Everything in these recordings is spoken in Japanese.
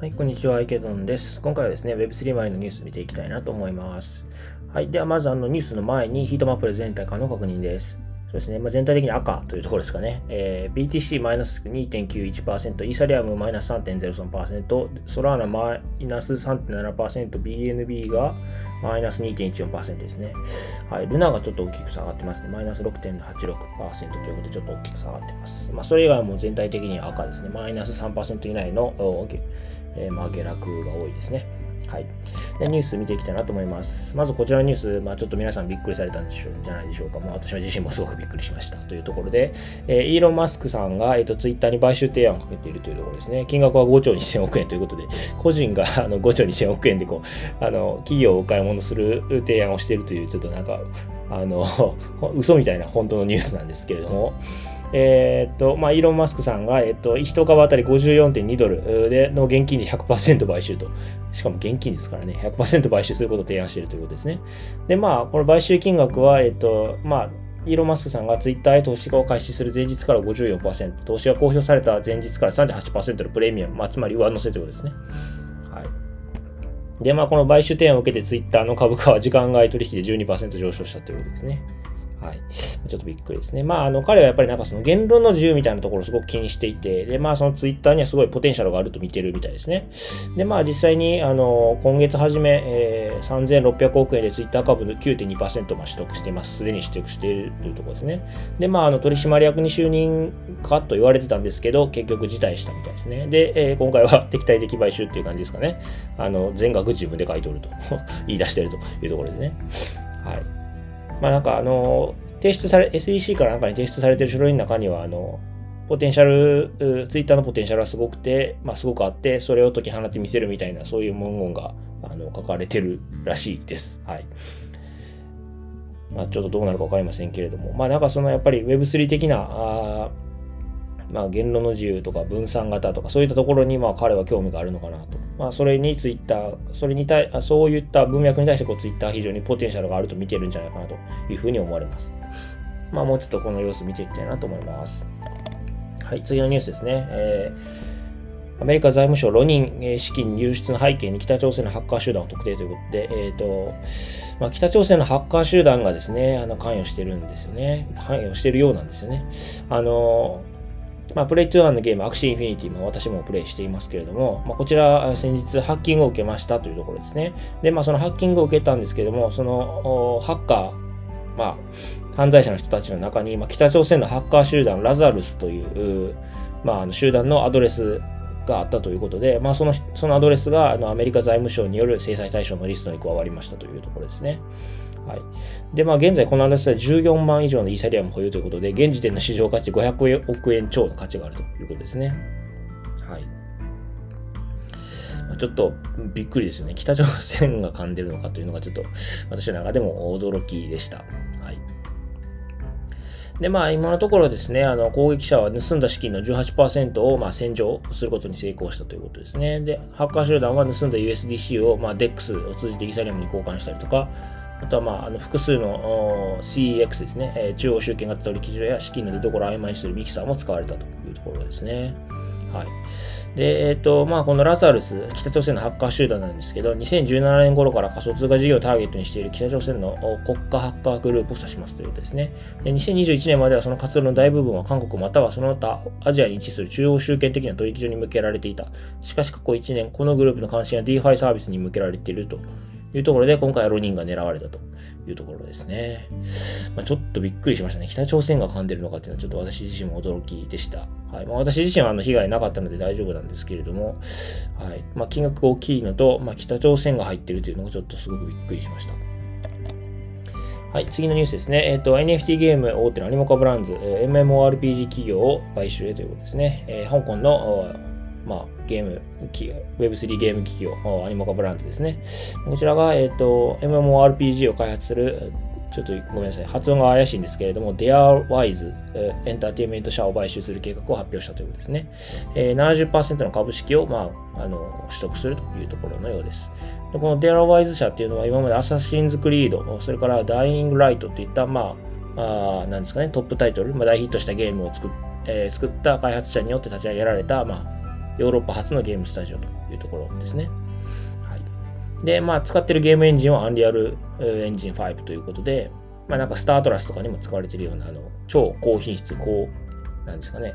はい、こんにちは、池ンです。今回はですね、Web3 周りのニュース見ていきたいなと思います。はい、ではまずあのニュースの前にヒートマップで全体化の確認です。そうですね、まあ、全体的に赤というところですかね。えー、BTC マイナス2.91%、イーサリアムマイナス3.03%、ソラーナマイナス3.7%、BNB がマイナス2.14%ですね。はい。ルナがちょっと大きく下がってますね。マイナス6.86%ということで、ちょっと大きく下がってます。まあ、それ以外も全体的に赤ですね。マイナス3%以内の、えー、まあ、下落が多いですね。はい。で、ニュース見ていきたいなと思います。まずこちらのニュース、まあちょっと皆さんびっくりされたんでしょうじゃないでしょうか。まあ私は自身もすごくびっくりしましたというところで、えー、イーロン・マスクさんが、え、ー、と、ツイッターに買収提案をかけているというところですね。金額は5兆2000億円ということで、個人があの5兆2000億円でこう、あの、企業をお買い物する提案をしているという、ちょっとなんか、あの、嘘みたいな本当のニュースなんですけれども、えー、っと、まあ、イーロン・マスクさんが、えっと、1株当たり54.2ドルでの現金で100%買収と。しかも現金ですからね、100%買収することを提案しているということですね。で、まあ、この買収金額は、えっと、まあ、イーロン・マスクさんがツイッターへ投資を開始する前日から54%、投資が公表された前日から38%のプレミアム、まあ、つまり上乗せということですね。はい。で、まあ、この買収提案を受けてツイッターの株価は時間外取引で12%上昇したということですね。はい。ちょっとびっくりですね。まあ、あの、彼はやっぱりなんかその言論の自由みたいなところをすごく気にしていて、で、まあ、そのツイッターにはすごいポテンシャルがあると見てるみたいですね。で、まあ、実際に、あの、今月初め、えー、3600億円でツイッター株の9.2%ま取得しています。すでに取得しているというところですね。で、まあ、あの、取締役に就任かと言われてたんですけど、結局辞退したみたいですね。で、えー、今回は敵対的買収っていう感じですかね。あの、全額自分で買い取ると 言い出してるというところですね。はい。まあなんかあの、提出され、SEC からなんかに提出されてる書類の中には、あの、ポテンシャル、ツイッターのポテンシャルはすごくて、まあすごくあって、それを解き放ってみせるみたいな、そういう文言が、あの、書かれてるらしいです。はい。まあちょっとどうなるか分かりませんけれども、まあなんかそのやっぱり Web3 的な、あまあ、言論の自由とか分散型とかそういったところにまあ彼は興味があるのかなと。まあ、それにツイッター、それに対、そういった文脈に対してこうツイッター非常にポテンシャルがあると見てるんじゃないかなというふうに思われます。まあ、もうちょっとこの様子見ていきたいなと思います。はい、次のニュースですね。えー、アメリカ財務省、ロニン資金流出の背景に北朝鮮のハッカー集団を特定ということで、え、ー、と、まあ、北朝鮮のハッカー集団がですね、あの関与してるんですよね。関与してるようなんですよね。あの、まあ、プレイトゥワンのゲーム、アクシーインフィニティも私もプレイしていますけれども、まあ、こちら先日ハッキングを受けましたというところですね。で、まあ、そのハッキングを受けたんですけれども、そのハッカー、まあ、犯罪者の人たちの中に、まあ、北朝鮮のハッカー集団ラザルスという、まあ、あの集団のアドレスがあったということで、まあ、そのそのアドレスがあのアメリカ財務省による制裁対象のリストに加わりましたというところですね。はい。で、まあ、現在この話は14万以上のイーサリアム保有ということで、現時点の市場価値500億円超の価値があるということですね。はい。ちょっとびっくりですよね。北朝鮮が噛んでるのかというのがちょっと私の中でも驚きでした。で、まあ、今のところですね、あの、攻撃者は盗んだ資金の18%を、まあ、洗浄することに成功したということですね。で、ハッカー集団は盗んだ USDC を、まあ、DEX を通じてイーサリアムに交換したりとか、あとは、まあ、あの複数の CEX ですね、えー、中央集権型取引所や資金の出所を曖昧にするミキサーも使われたというところですね。はい。で、えっ、ー、と、まあ、このラザルス、北朝鮮のハッカー集団なんですけど、2017年頃から仮想通貨事業をターゲットにしている北朝鮮の国家ハッカーグループを指しますということですね。で2021年まではその活動の大部分は韓国またはその他アジアに位置する中央集権的な取引所に向けられていた。しかし過去1年、このグループの関心は DeFi サービスに向けられているというところで、今回はロニンが狙われたというところですね。まあ、ちょっとびっくりしましたね。北朝鮮が噛んでるのかっていうのはちょっと私自身も驚きでした。はい。まあ、私自身はあの被害なかったので大丈夫なんですけれども、はい。まあ、金額が大きいのと、まあ、北朝鮮が入ってるというのがちょっとすごくびっくりしました。はい、次のニュースですね。えっ、ー、と、NFT ゲーム大手のアニモカブランズえ、MMORPG 企業を買収へということですね。えー、香港のまあ、ゲーム機、Web3 ゲーム企業、アニモカブランズですね。こちらが、えっ、ー、と、MMORPG を開発する、ちょっとごめんなさい、発音が怪しいんですけれども、DearWise エンターテインメント社を買収する計画を発表したということですね。えー、70%の株式を、まあ、あの取得するというところのようです。でこの DearWise 社っていうのは今までアサシンズクリード、それからダイイングライトといった、まあ、あなんですかね、トップタイトル、まあ、大ヒットしたゲームを作っえー、作った開発者によって立ち上げられた、まあ、ヨーロッパ初のゲームスタジオというところですね。はい、で、まあ、使ってるゲームエンジンはアンリアルエンジン5ということで、まあ、なんかスタートラスとかにも使われているような、あの、超高品質、高、なんですかね、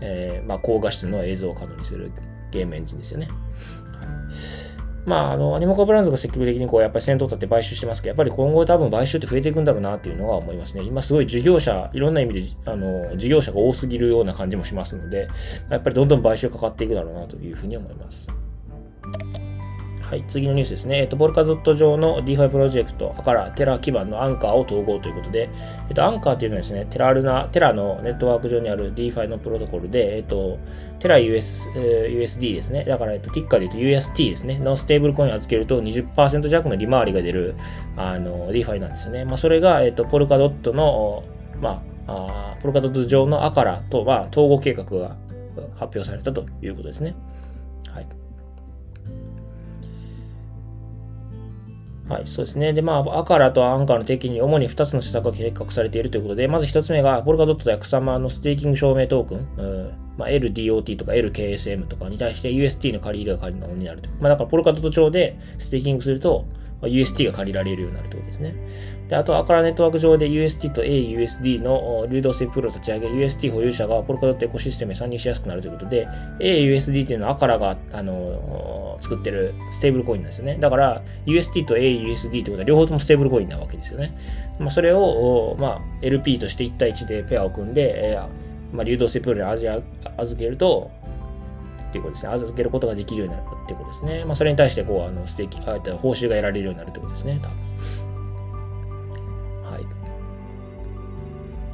えー、まあ、高画質の映像を可能にするゲームエンジンですよね。はいまあ、あの、アニモカブランズが積極的にこう、やっぱり先頭立って買収してますけど、やっぱり今後多分買収って増えていくんだろうなっていうのは思いますね。今すごい事業者、いろんな意味で、あの、事業者が多すぎるような感じもしますので、やっぱりどんどん買収かかっていくだろうなというふうに思います。はい、次のニュースですね。えっと、ボルカドット上の DeFi プロジェクトからテラ基盤のアンカーを統合ということで、えっと、アンカーっていうのはですね、テラルナ、テラのネットワーク上にある DeFi のプロトコルで、えっと、テラ US、えー、USD ですね。だから、えっと、ティッカーで言うと UST ですね。のステーブルコインを預けると20%弱の利回りが出る、あの、DeFi なんですよね。まあ、それが、えっと、ポルカドットの、まあ、あポルカドット上のアカラと、まあ、統合計画が発表されたということですね。はい、そうですね。で、まあ、アカラとアンカーの提携に主に2つの施策が計画されているということで、まず1つ目が、ポルカドットやクサマのステーキング証明トークン、うんまあ、LDOT とか LKSM とかに対して UST の借り入れが仮のものになると。まあ、だから、ポルカドット上でステーキングすると、UST が借りられるようになるということですね。で、あと、アカラネットワーク上で UST と AUSD の流動性プールを立ち上げ、UST 保有者がポルカドットエコシステムに参入しやすくなるということで、AUSD というのはアカラが、あの作ってるステーブルコインなんですよね。だから、UST と AUSD ってことは両方ともステーブルコインなわけですよね。まあ、それを、まあ、LP として1対1でペアを組んで、えーまあ、流動性プールに預けると、っていうことですね。預けることができるようになるっていうことですね。まあ、それに対して、こう、あの、ステーキ、あ報酬が得られるようになるってことですね。多分。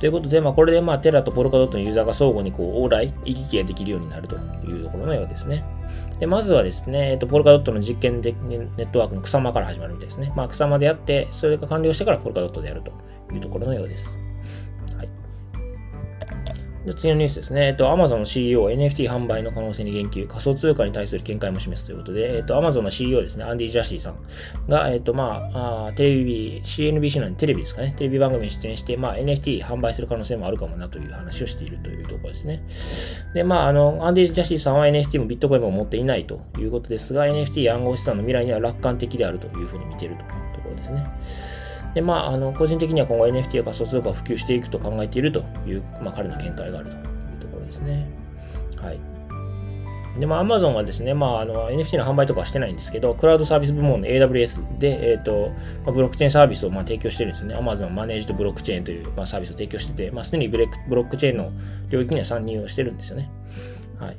ということで、まあ、これで、まあ、テラとポルカドットのユーザーが相互に、こう、往来、行き来ができるようになるというところのようですね。で、まずはですね、えっと、ポルカドットの実験で、ネットワークの草間から始まるみたいですね。まあ、草間でやって、それが完了してからポルカドットでやるというところのようです。で次のニュースですね。えっと、Amazon の CEO、NFT 販売の可能性に言及、仮想通貨に対する見解も示すということで、えっと、Amazon の CEO ですね、アンディ・ジャシーさんが、えっと、まあ、あテレビ、CNBC のテレビですかね、テレビ番組に出演して、まあ、NFT 販売する可能性もあるかもなという話をしているというところですね。で、まあ、あの、アンディ・ジャシーさんは NFT もビットコインも持っていないということですが、NFT 暗号資産の未来には楽観的であるというふうに見ているというところですね。で、まあ、あの、個人的には今後 NFT や仮想通貨を普及していくと考えているという、まあ、彼の見解があるというところですね。はい。で、まあ、Amazon はですね、まあ、あの、NFT の販売とかはしてないんですけど、クラウドサービス部門の AWS で、えっ、ー、と、まあ、ブロックチェーンサービスをまあ提供してるんですよね。Amazon マネージドブロックチェーンという、まあ、サービスを提供してて、まあ、すでにブレブロックチェーンの領域には参入をしてるんですよね。はい。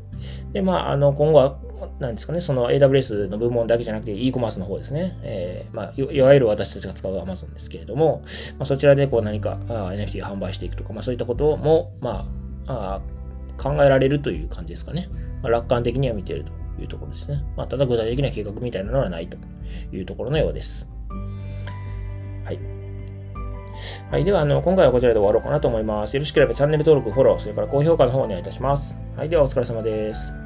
で、まあ、あの、今後は、なんですかね、その AWS の部門だけじゃなくて e コマースの方ですね。えー、まあ、いわゆる私たちが使う Amazon ですけれども、まあ、そちらでこう何かあ NFT を販売していくとか、まあ、そういったことも、まあ、あ考えられるという感じですかね。まあ、楽観的には見ているというところですね。まあ、ただ具体的な計画みたいなのはないというところのようです。はい。はい。では、あの、今回はこちらで終わろうかなと思います。よろしければチャンネル登録、フォロー、それから高評価の方お願いいたします。はい。では、お疲れ様です。